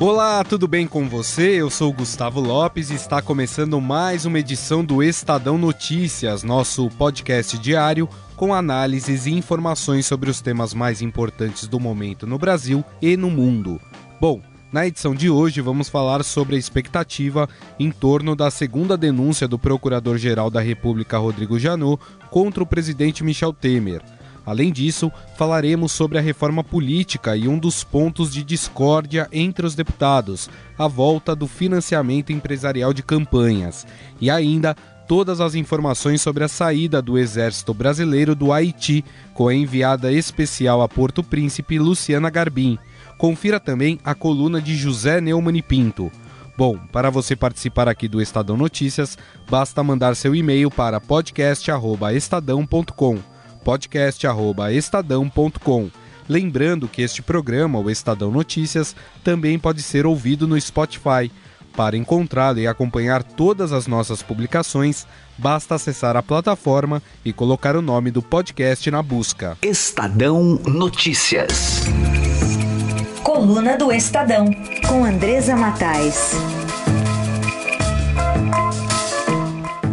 Olá, tudo bem com você? Eu sou Gustavo Lopes e está começando mais uma edição do Estadão Notícias, nosso podcast diário com análises e informações sobre os temas mais importantes do momento no Brasil e no mundo. Bom, na edição de hoje vamos falar sobre a expectativa em torno da segunda denúncia do Procurador-Geral da República Rodrigo Janot contra o presidente Michel Temer. Além disso, falaremos sobre a reforma política e um dos pontos de discórdia entre os deputados, a volta do financiamento empresarial de campanhas. E ainda todas as informações sobre a saída do Exército Brasileiro do Haiti, com a enviada especial a Porto Príncipe Luciana Garbim. Confira também a coluna de José Neumann Pinto. Bom, para você participar aqui do Estadão Notícias, basta mandar seu e-mail para podcast@estadão.com podcast@estadão.com. Lembrando que este programa, o Estadão Notícias, também pode ser ouvido no Spotify. Para encontrá-lo e acompanhar todas as nossas publicações, basta acessar a plataforma e colocar o nome do podcast na busca. Estadão Notícias. Coluna do Estadão, com Andresa Matais.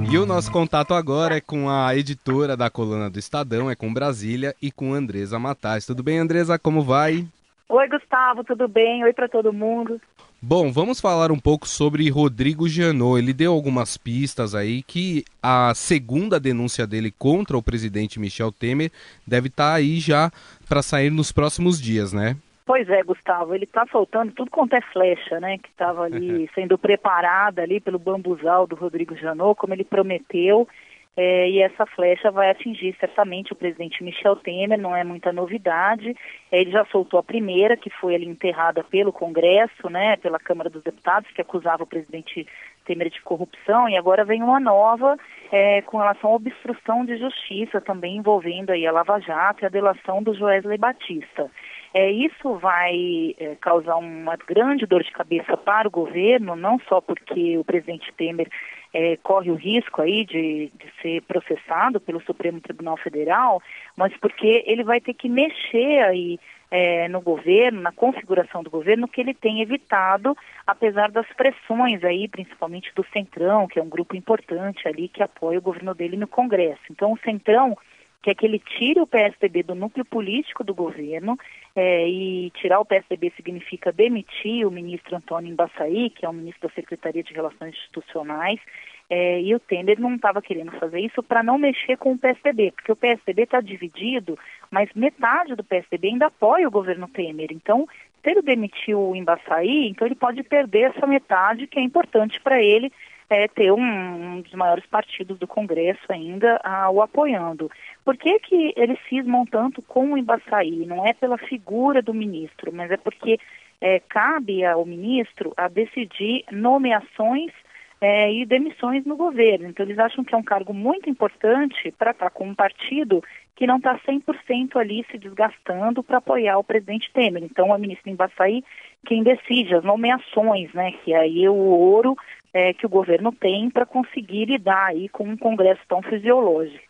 E o nosso contato agora é com a editora da coluna do Estadão, é com Brasília e com Andresa Matais. Tudo bem, Andresa? Como vai? Oi, Gustavo, tudo bem? Oi para todo mundo. Bom, vamos falar um pouco sobre Rodrigo Janot. Ele deu algumas pistas aí que a segunda denúncia dele contra o presidente Michel Temer deve estar tá aí já para sair nos próximos dias, né? Pois é, Gustavo, ele está soltando tudo quanto é flecha, né? Que estava ali sendo preparada ali pelo bambuzal do Rodrigo Janot, como ele prometeu. É, e essa flecha vai atingir certamente o presidente Michel Temer, não é muita novidade. Ele já soltou a primeira, que foi ali enterrada pelo Congresso, né, pela Câmara dos Deputados, que acusava o presidente Temer de corrupção, e agora vem uma nova é, com relação à obstrução de justiça, também envolvendo aí a Lava Jato e a delação do Joesley Batista. É, isso vai é, causar uma grande dor de cabeça para o governo, não só porque o presidente Temer é, corre o risco aí de, de, ser processado pelo Supremo Tribunal Federal, mas porque ele vai ter que mexer aí é, no governo, na configuração do governo, que ele tem evitado, apesar das pressões aí, principalmente do Centrão, que é um grupo importante ali que apoia o governo dele no Congresso. Então, o Centrão que é que ele tire o PSDB do núcleo político do governo, é, e tirar o PSDB significa demitir o ministro Antônio Embaçaí, que é o ministro da Secretaria de Relações Institucionais, é, e o Temer não estava querendo fazer isso para não mexer com o PSDB, porque o PSDB está dividido, mas metade do PSDB ainda apoia o governo Temer. Então, se ele demitiu o Embaçaí, então ele pode perder essa metade que é importante para ele é, ter um, um, dos maiores partidos do Congresso ainda a, o apoiando. Por que, que eles cismam tanto com o Embaçaí? Não é pela figura do ministro, mas é porque é, cabe ao ministro a decidir nomeações é, e demissões no governo. Então, eles acham que é um cargo muito importante para estar com um partido que não está 100% ali se desgastando para apoiar o presidente Temer. Então, a ministra Embaçaí quem decide as nomeações, né, que aí é o ouro é, que o governo tem para conseguir lidar aí com um Congresso tão fisiológico.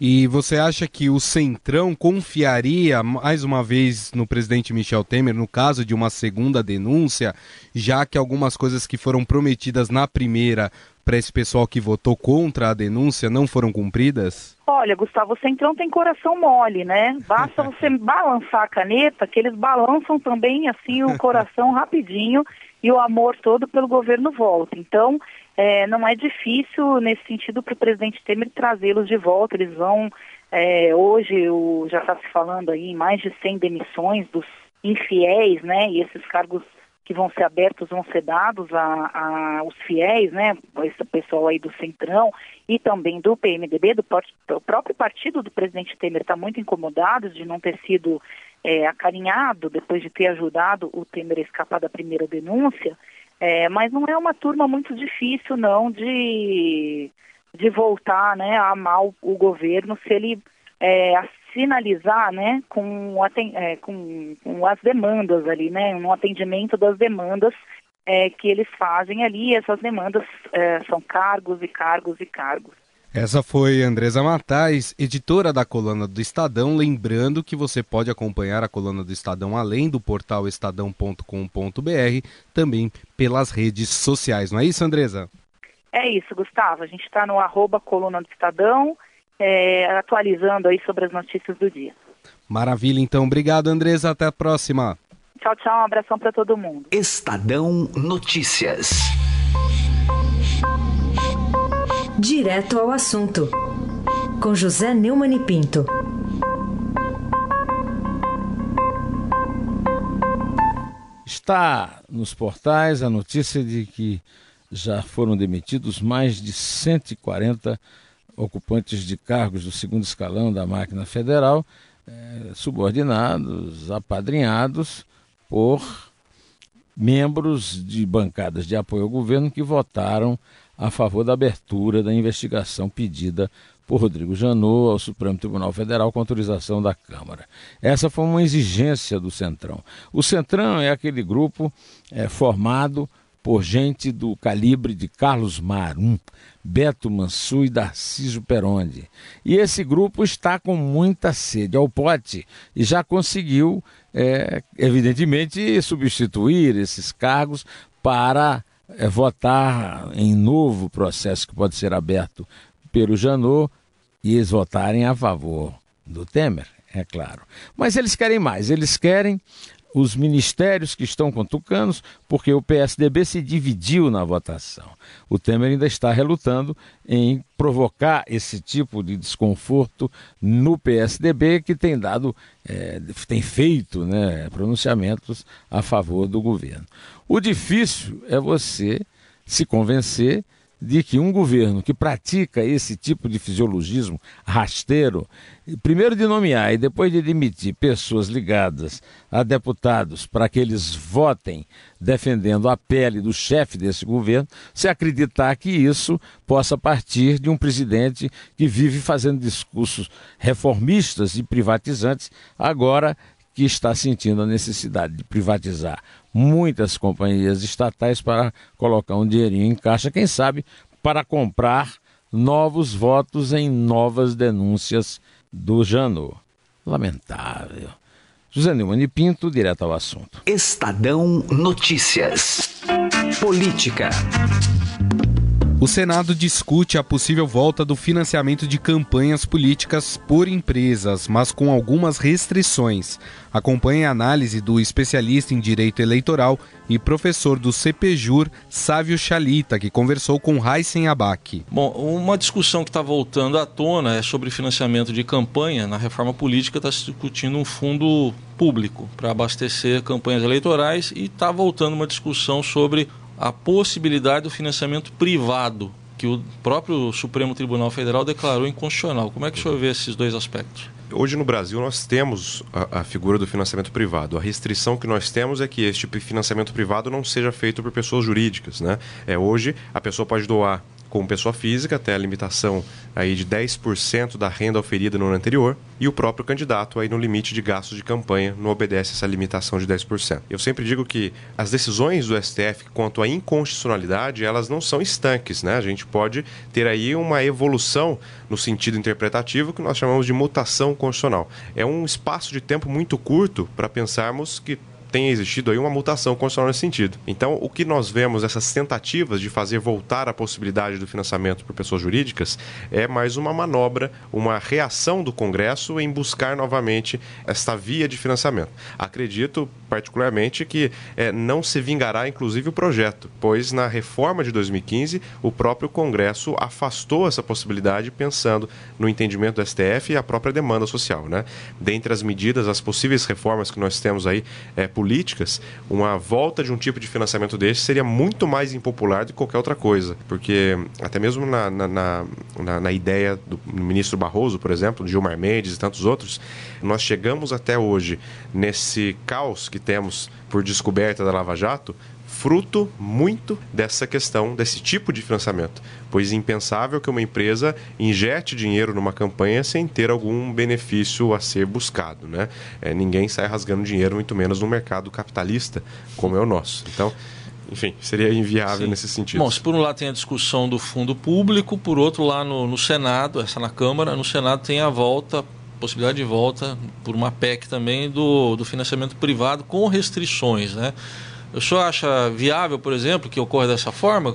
E você acha que o Centrão confiaria mais uma vez no presidente Michel Temer no caso de uma segunda denúncia, já que algumas coisas que foram prometidas na primeira para esse pessoal que votou contra a denúncia não foram cumpridas? Olha, Gustavo, o Centrão tem coração mole, né? Basta você balançar a caneta, que eles balançam também assim o coração rapidinho e o amor todo pelo governo volta. Então, é, não é difícil nesse sentido para o presidente Temer trazê-los de volta. Eles vão, é, hoje o, já está se falando aí mais de 100 demissões dos infiéis, né? E esses cargos que vão ser abertos vão ser dados a, a os fiéis, né? Esse pessoal aí do Centrão e também do PMDB, do, do próprio partido do presidente Temer está muito incomodado de não ter sido é, acarinhado depois de ter ajudado o Temer a escapar da primeira denúncia, é, mas não é uma turma muito difícil não de, de voltar né, a amar o, governo se ele é, sinalizar, né, com, é, com, com, as demandas ali, né, no atendimento das demandas é, que eles fazem ali. Essas demandas é, são cargos e cargos e cargos. Essa foi Andresa Matais, editora da coluna do Estadão. Lembrando que você pode acompanhar a coluna do Estadão além do portal estadão.com.br, também pelas redes sociais. Não é isso, Andresa? É isso, Gustavo. A gente está no arroba coluna do Estadão, é, atualizando aí sobre as notícias do dia. Maravilha, então. Obrigado, Andresa. Até a próxima. Tchau, tchau. Um abração para todo mundo. Estadão Notícias. Direto ao assunto. Com José Neumann e Pinto. Está nos portais a notícia de que já foram demitidos mais de 140 ocupantes de cargos do segundo escalão da máquina federal, eh, subordinados, apadrinhados por membros de bancadas de apoio ao governo que votaram a favor da abertura da investigação pedida por Rodrigo Janot ao Supremo Tribunal Federal com autorização da Câmara. Essa foi uma exigência do Centrão. O Centrão é aquele grupo é, formado por gente do calibre de Carlos Marum, Beto Mansu e Darciso Peronde. E esse grupo está com muita sede ao pote e já conseguiu, é, evidentemente, substituir esses cargos para é, votar em novo processo que pode ser aberto pelo Janot e eles votarem a favor do Temer, é claro. Mas eles querem mais, eles querem os ministérios que estão com tucanos, porque o PSDB se dividiu na votação. O Temer ainda está relutando em provocar esse tipo de desconforto no PSDB, que tem dado, é, tem feito né, pronunciamentos a favor do governo. O difícil é você se convencer de que um governo que pratica esse tipo de fisiologismo rasteiro, primeiro de nomear e depois de demitir pessoas ligadas a deputados para que eles votem defendendo a pele do chefe desse governo, se acreditar que isso possa partir de um presidente que vive fazendo discursos reformistas e privatizantes, agora que está sentindo a necessidade de privatizar muitas companhias estatais para colocar um dinheirinho em caixa, quem sabe para comprar novos votos em novas denúncias do Janot. Lamentável. José Neumann e Pinto, direto ao assunto. Estadão Notícias. Política. O Senado discute a possível volta do financiamento de campanhas políticas por empresas, mas com algumas restrições. Acompanhe a análise do especialista em direito eleitoral e professor do CPJUR, Sávio Chalita, que conversou com Heisen Abac. Bom, uma discussão que está voltando à tona é sobre financiamento de campanha. Na reforma política está se discutindo um fundo público para abastecer campanhas eleitorais e está voltando uma discussão sobre a possibilidade do financiamento privado, que o próprio Supremo Tribunal Federal declarou inconstitucional. Como é que o senhor vê esses dois aspectos? Hoje no Brasil nós temos a, a, figura do financiamento privado. A restrição que nós temos é que este financiamento privado não seja feito por pessoas jurídicas. Né? É, hoje a pessoa pode doar como pessoa física, até a limitação aí de 10% da renda oferida no ano anterior, e o próprio candidato aí no limite de gastos de campanha não obedece essa limitação de 10%. Eu sempre digo que as decisões do STF quanto à inconstitucionalidade, elas não são estanques, né? A gente pode ter aí uma evolução no sentido interpretativo que nós chamamos de mutação constitucional. É um espaço de tempo muito curto para pensarmos que tenha existido aí uma mutação constitucional nesse sentido. Então, o que nós vemos essas tentativas de fazer voltar a possibilidade do financiamento por pessoas jurídicas é mais uma manobra, uma reação do Congresso em buscar novamente esta via de financiamento. Acredito particularmente que é, não se vingará, inclusive, o projeto, pois na reforma de 2015 o próprio Congresso afastou essa possibilidade pensando no entendimento do STF e a própria demanda social. Né? Dentre as medidas, as possíveis reformas que nós temos aí é, políticas, uma volta de um tipo de financiamento desse seria muito mais impopular do que qualquer outra coisa. Porque até mesmo na, na, na, na ideia do ministro Barroso, por exemplo, Gilmar Mendes e tantos outros, nós chegamos até hoje nesse caos que temos por descoberta da Lava Jato, fruto muito dessa questão, desse tipo de financiamento. Pois é impensável que uma empresa injete dinheiro numa campanha sem ter algum benefício a ser buscado. Né? É, ninguém sai rasgando dinheiro, muito menos no mercado capitalista como é o nosso. Então, enfim, seria inviável Sim. nesse sentido. Bom, se por um lado tem a discussão do fundo público, por outro lá no, no Senado, essa na Câmara, no Senado tem a volta possibilidade de volta por uma PEC também do, do financiamento privado com restrições, né? O senhor acha viável, por exemplo, que ocorra dessa forma?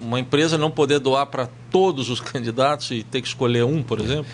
Uma empresa não poder doar para todos os candidatos e ter que escolher um, por exemplo?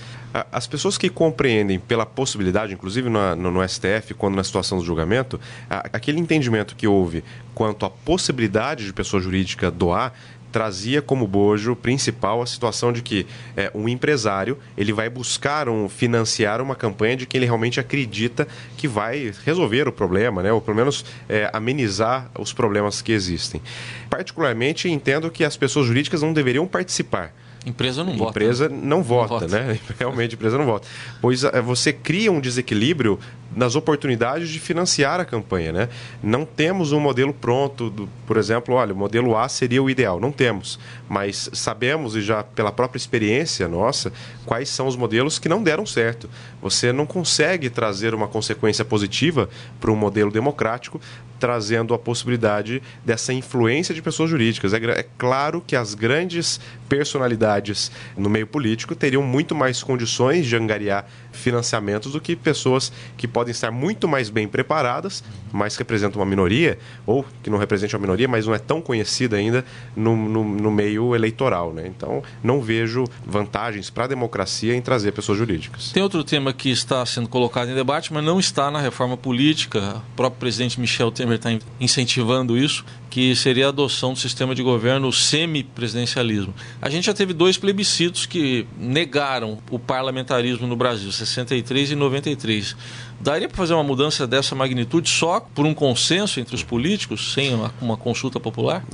As pessoas que compreendem pela possibilidade, inclusive no, no, no STF, quando na situação do julgamento, aquele entendimento que houve quanto à possibilidade de pessoa jurídica doar trazia como bojo principal a situação de que é, um empresário ele vai buscar um, financiar uma campanha de quem ele realmente acredita que vai resolver o problema, né? ou pelo menos é, amenizar os problemas que existem. Particularmente, entendo que as pessoas jurídicas não deveriam participar Empresa não vota. Empresa não, não vota, vota, né? Realmente, empresa não vota. Pois eh, você cria um desequilíbrio nas oportunidades de financiar a campanha, né? Não temos um modelo pronto, do, por exemplo, olha, o modelo A seria o ideal. Não temos, mas sabemos e já pela própria experiência nossa, quais são os modelos que não deram certo. Você não consegue trazer uma consequência positiva para um modelo democrático trazendo a possibilidade dessa influência de pessoas jurídicas. É, é, claro que as grandes personalidades no meio político teriam muito mais condições de angariar financiamentos do que pessoas que podem estar muito mais bem preparadas, mas representam uma minoria, ou que não representam uma minoria, mas não é tão conhecida ainda no, no, no meio eleitoral. Né? Então, não vejo vantagens para a democracia em trazer pessoas jurídicas. Tem outro tema que está sendo colocado em debate, mas não está na reforma política. O próprio presidente Michel Temer está incentivando isso, que seria a adoção do sistema de governo semipresidencialismo. A gente já teve dois plebiscitos que negaram o parlamentarismo no Brasil, 63 e 93. Daria para fazer uma mudança dessa magnitude só por um consenso entre os políticos, sem uma, uma consulta popular?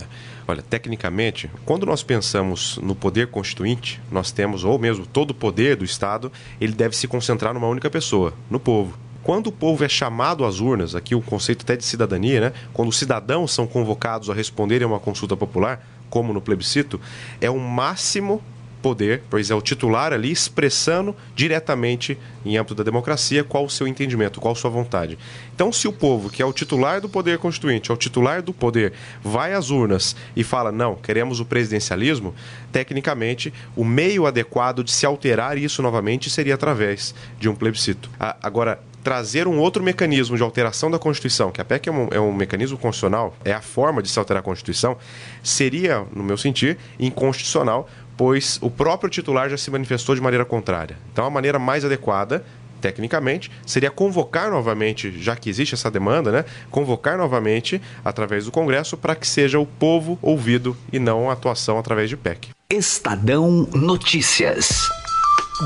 Olha, tecnicamente, quando nós pensamos no poder constituinte, nós temos, ou mesmo todo o poder do Estado, ele deve se concentrar numa única pessoa, no povo. Quando o povo é chamado às urnas, aqui o conceito até de cidadania, né? quando os cidadãos são convocados a responderem a uma consulta popular, como no plebiscito, é o máximo poder, pois é o titular ali expressando diretamente, em âmbito da democracia, qual o seu entendimento, qual a sua vontade. Então, se o povo, que é o titular do poder constituinte, é o titular do poder, vai às urnas e fala, não, queremos o presidencialismo, tecnicamente, o meio adequado de se alterar isso novamente seria através de um plebiscito. Agora, trazer um outro mecanismo de alteração da Constituição, que a PEC é um, é um, mecanismo constitucional, é a forma de se alterar a Constituição, seria, no meu sentir, inconstitucional, pois o próprio titular já se manifestou de maneira contrária. Então, a maneira mais adequada tecnicamente, seria convocar novamente, já que existe essa demanda, né? Convocar novamente através do Congresso para que seja o povo ouvido e não a atuação através de PEC. Estadão Notícias.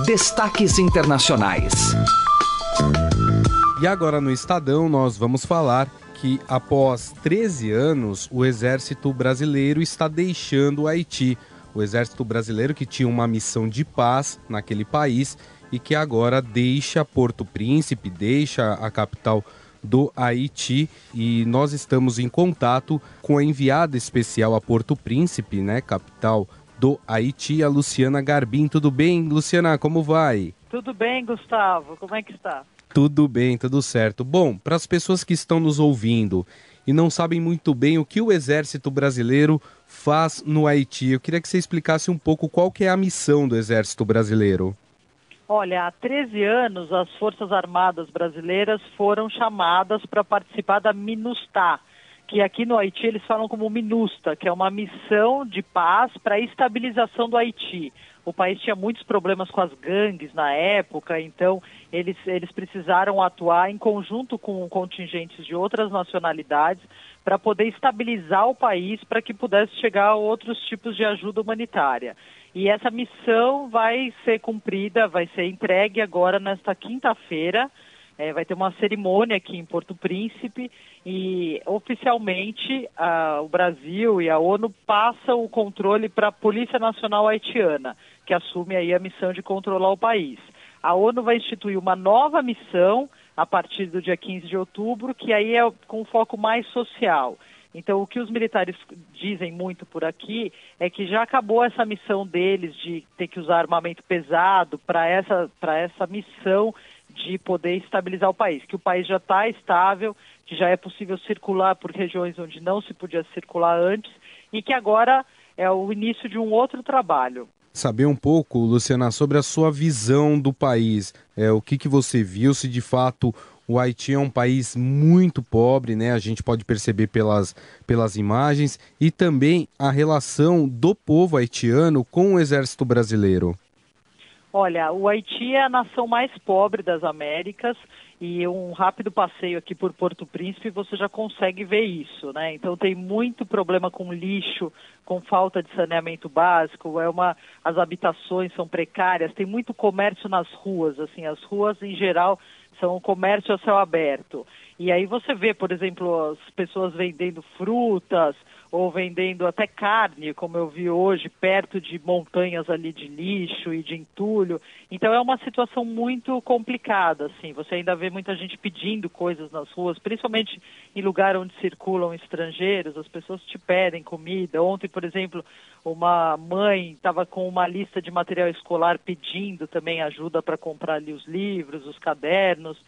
Destaques internacionais. E agora no Estadão nós vamos falar que após 13 anos o exército brasileiro está deixando o Haiti. O exército brasileiro que tinha uma missão de paz naquele país e que agora deixa Porto Príncipe, deixa a capital do Haiti e nós estamos em contato com a enviada especial a Porto Príncipe, né, capital do Haiti, a Luciana Garbim. Tudo bem, Luciana? Como vai? Tudo bem, Gustavo. Como é que está? Tudo bem, tudo certo. Bom, para as pessoas que estão nos ouvindo e não sabem muito bem o que o Exército Brasileiro faz no Haiti, eu queria que você explicasse um pouco qual que é a missão do Exército Brasileiro. Olha, há 13 anos as Forças Armadas Brasileiras foram chamadas para participar da MINUSTAH, que aqui no Haiti eles falam como MINUSTA, que é uma missão de paz para a estabilização do Haiti. O país tinha muitos problemas com as gangues na época, então eles, eles precisaram atuar em conjunto com contingentes de outras nacionalidades para poder estabilizar o país para que pudesse chegar a outros tipos de ajuda humanitária. E essa missão vai ser cumprida, vai ser entregue agora nesta quinta-feira. É, vai ter uma cerimônia aqui em Porto Príncipe e oficialmente o Brasil e a ONU passam o controle para a Polícia Nacional Haitiana, que assume aí a missão de controlar o país. A ONU vai instituir uma nova missão a partir do dia 15 de outubro, que aí é com foco mais social. Então, o que os militares dizem muito por aqui é que já acabou essa missão deles de ter que usar armamento pesado para essa, essa missão de poder estabilizar o país, que o país já está estável, que já é possível circular por regiões onde não se podia circular antes e que agora é o início de um outro trabalho. Saber um pouco, Luciana, sobre a sua visão do país. É, o que, que você viu, se de fato o Haiti é um país muito pobre, né? A gente pode perceber pelas, pelas imagens, e também a relação do povo haitiano com o exército brasileiro. Olha, o Haiti é a nação mais pobre das Américas e um rápido passeio aqui por Porto Príncipe você já consegue ver isso, né? Então tem muito problema com lixo, com falta de saneamento básico, é uma as habitações são precárias, tem muito comércio nas ruas, assim, as ruas em geral são comércio a céu aberto. E aí você vê, por exemplo, as pessoas vendendo frutas, ou vendendo até carne, como eu vi hoje, perto de montanhas ali de lixo e de entulho. Então é uma situação muito complicada, assim. Você ainda vê muita gente pedindo coisas nas ruas, principalmente em lugar onde circulam estrangeiros, as pessoas te pedem comida. Ontem, por exemplo, uma mãe estava com uma lista de material escolar pedindo também ajuda para comprar ali os livros, os cadernos.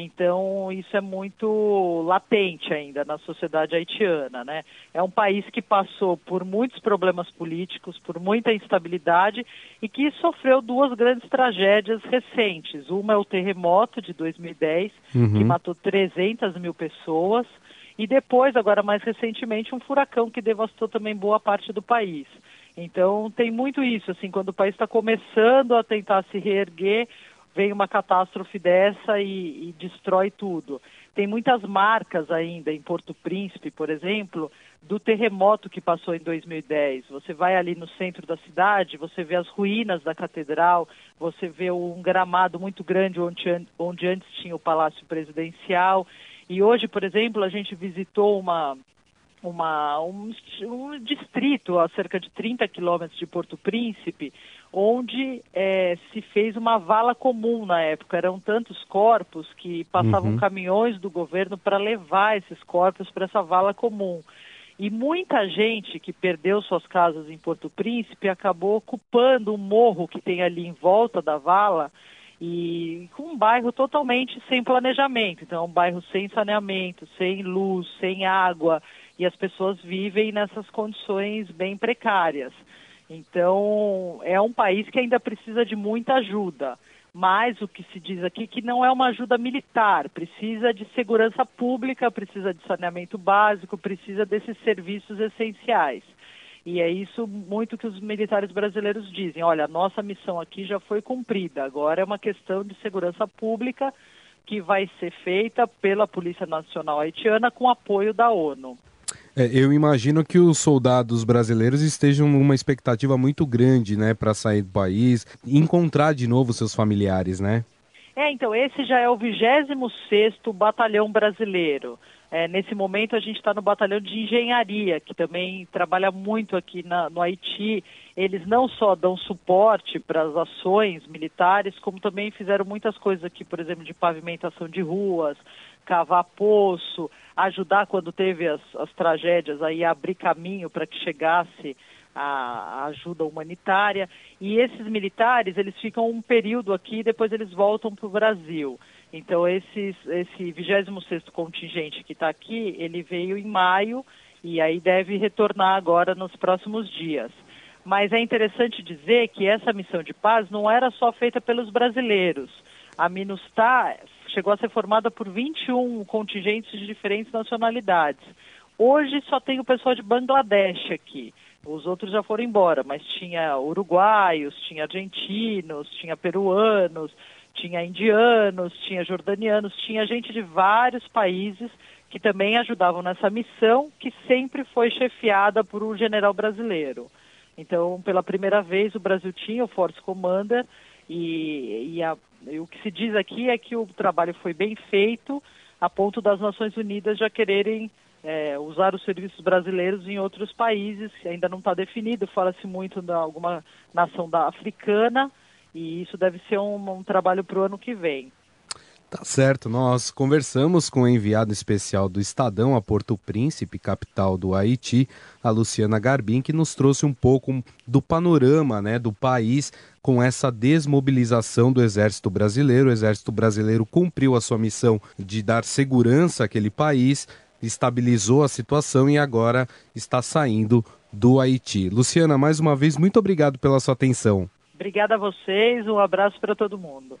Então, isso é muito latente ainda na sociedade haitiana, né? É um país que passou por muitos problemas políticos, por muita instabilidade e que sofreu duas grandes tragédias recentes. Uma é o terremoto de 2010, uhum. que matou 300 mil pessoas, e depois, agora mais recentemente, um furacão que devastou também boa parte do país. Então, tem muito isso, assim, quando o país está começando a tentar se reerguer, vem uma catástrofe dessa e, e, destrói tudo. Tem muitas marcas ainda em Porto Príncipe, por exemplo, do terremoto que passou em 2010. Você vai ali no centro da cidade, você vê as ruínas da catedral, você vê um gramado muito grande onde, onde antes tinha o Palácio Presidencial. E hoje, por exemplo, a gente visitou uma, uma, um, um, distrito a cerca de 30 quilômetros de Porto Príncipe, onde é, se fez uma vala comum na época. Eram tantos corpos que passavam uhum. caminhões do governo para levar esses corpos para essa vala comum. E muita gente que perdeu suas casas em Porto Príncipe acabou ocupando o morro que tem ali em volta da vala e com um bairro totalmente sem planejamento. Então, é um bairro sem saneamento, sem luz, sem água, e as pessoas vivem nessas condições bem precárias. Então, é um país que ainda precisa de muita ajuda. Mas o que se diz aqui que não é uma ajuda militar, precisa de segurança pública, precisa de saneamento básico, precisa desses serviços essenciais. E é isso muito que os militares brasileiros dizem. Olha, nossa missão aqui já foi cumprida. Agora é uma questão de segurança pública que vai ser feita pela Polícia Nacional Haitiana com apoio da ONU. É, eu imagino que os soldados brasileiros estejam numa expectativa muito grande, né, para sair do país, encontrar de novo seus familiares, né? É, então, esse já é o 26º Batalhão Brasileiro. É, nesse momento a gente está no batalhão de engenharia, que também trabalha muito aqui na, no Haiti. Eles não só dão suporte para as ações militares, como também fizeram muitas coisas aqui, por exemplo, de pavimentação de ruas, cavar poço, ajudar quando teve as, as tragédias aí abrir caminho para que chegasse a, a, ajuda humanitária. E esses militares, eles ficam um período aqui depois eles voltam para o Brasil. Então, esses, esse 26º contingente que está aqui, ele veio em maio e aí deve retornar agora nos próximos dias. Mas é interessante dizer que essa missão de paz não era só feita pelos brasileiros. A MINUSTAH chegou a ser formada por 21 contingentes de diferentes nacionalidades. Hoje só tem o pessoal de Bangladesh aqui. Os outros já foram embora, mas tinha uruguaios, tinha argentinos, tinha peruanos, tinha indianos, tinha jordanianos, tinha gente de vários países que também ajudavam nessa missão, que sempre foi chefiada por um general brasileiro. Então, pela primeira vez, o Brasil tinha o Force Commander e, e, a, e o que se diz aqui é que o trabalho foi bem feito, a ponto das Nações Unidas já quererem é, usar os serviços brasileiros em outros países, ainda não está definido, fala-se muito de alguma nação da africana, e isso deve ser um, um trabalho para o ano que vem. Tá certo, nós conversamos com o enviado especial do Estadão a Porto Príncipe, capital do Haiti, a Luciana Garbim, que nos trouxe um pouco do panorama né, do país com essa desmobilização do Exército Brasileiro. O Exército Brasileiro cumpriu a sua missão de dar segurança àquele país, estabilizou a situação e agora está saindo do Haiti. Luciana, mais uma vez, muito obrigado pela sua atenção. Obrigada a vocês, um abraço para todo mundo.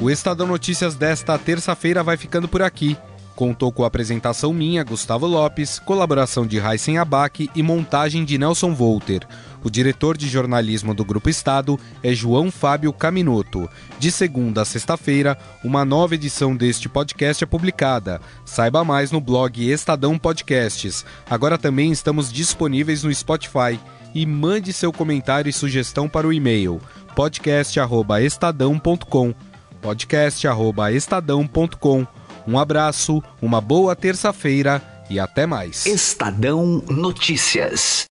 O Estadão Notícias desta terça-feira vai ficando por aqui. Contou com a apresentação minha, Gustavo Lopes, colaboração de Heisen Abac e montagem de Nelson Volter. O diretor de jornalismo do Grupo Estado é João Fábio Caminoto. De segunda a sexta-feira, uma nova edição deste podcast é publicada. Saiba mais no blog Estadão Podcasts. Agora também estamos disponíveis no Spotify. E mande seu comentário e sugestão para o e-mail podcast@estadão.com podcast@estadão.com. Um abraço, uma boa terça-feira e até mais. Estadão Notícias.